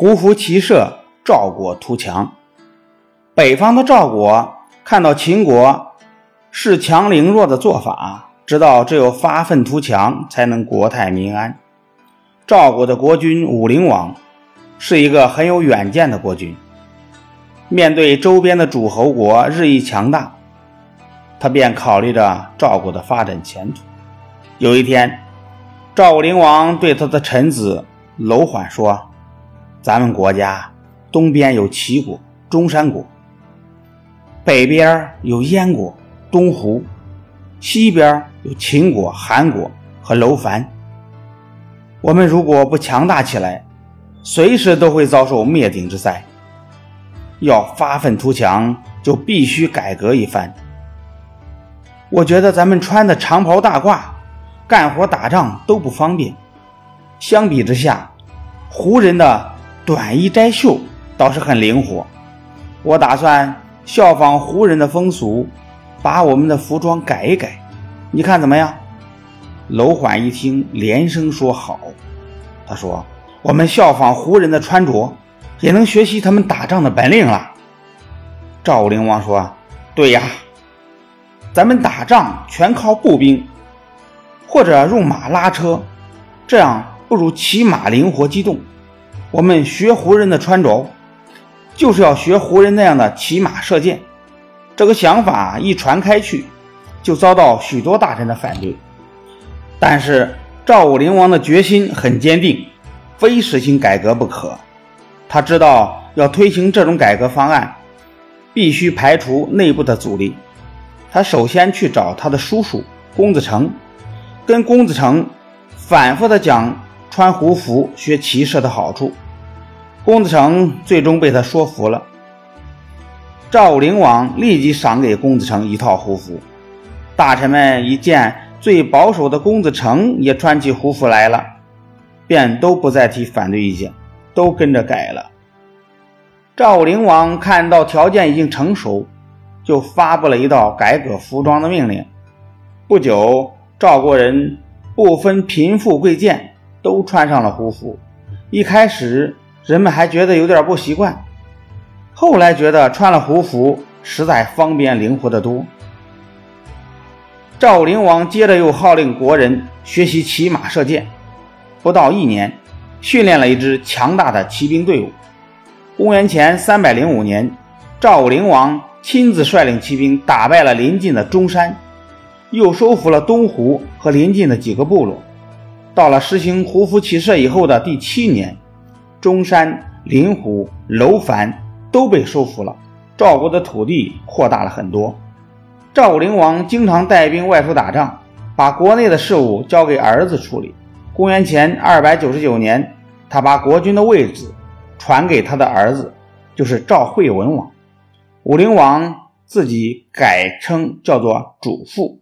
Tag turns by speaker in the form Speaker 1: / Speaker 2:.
Speaker 1: 胡服骑射，赵国图强。北方的赵国看到秦国恃强凌弱的做法，知道只有发愤图强才能国泰民安。赵国的国君武灵王是一个很有远见的国君，面对周边的诸侯国日益强大，他便考虑着赵国的发展前途。有一天，赵武灵王对他的臣子楼缓说：“咱们国家东边有齐国、中山国。”北边有燕国、东胡，西边有秦国、韩国和楼烦。我们如果不强大起来，随时都会遭受灭顶之灾。要发愤图强，就必须改革一番。我觉得咱们穿的长袍大褂，干活打仗都不方便。相比之下，胡人的短衣摘袖倒是很灵活。我打算。效仿胡人的风俗，把我们的服装改一改，你看怎么样？楼缓一听，连声说好。他说：“我们效仿胡人的穿着，也能学习他们打仗的本领了。”赵武灵王说：“对呀，咱们打仗全靠步兵，或者用马拉车，这样不如骑马灵活机动。我们学胡人的穿着。”就是要学胡人那样的骑马射箭，这个想法一传开去，就遭到许多大臣的反对。但是赵武灵王的决心很坚定，非实行改革不可。他知道要推行这种改革方案，必须排除内部的阻力。他首先去找他的叔叔公子成，跟公子成反复的讲穿胡服学骑射的好处。公子成最终被他说服了。赵武灵王立即赏给公子成一套胡服。大臣们一见最保守的公子成也穿起胡服来了，便都不再提反对意见，都跟着改了。赵武灵王看到条件已经成熟，就发布了一道改革服装的命令。不久，赵国人不分贫富贵贱，都穿上了胡服。一开始。人们还觉得有点不习惯，后来觉得穿了胡服实在方便灵活得多。赵武灵王接着又号令国人学习骑马射箭，不到一年，训练了一支强大的骑兵队伍。公元前三百零五年，赵武灵王亲自率领骑兵打败了邻近的中山，又收复了东湖和邻近的几个部落。到了实行胡服骑射以后的第七年。中山、临湖、楼烦都被收复了，赵国的土地扩大了很多。赵武灵王经常带兵外出打仗，把国内的事务交给儿子处理。公元前二百九十九年，他把国君的位置传给他的儿子，就是赵惠文王。武灵王自己改称叫做主父。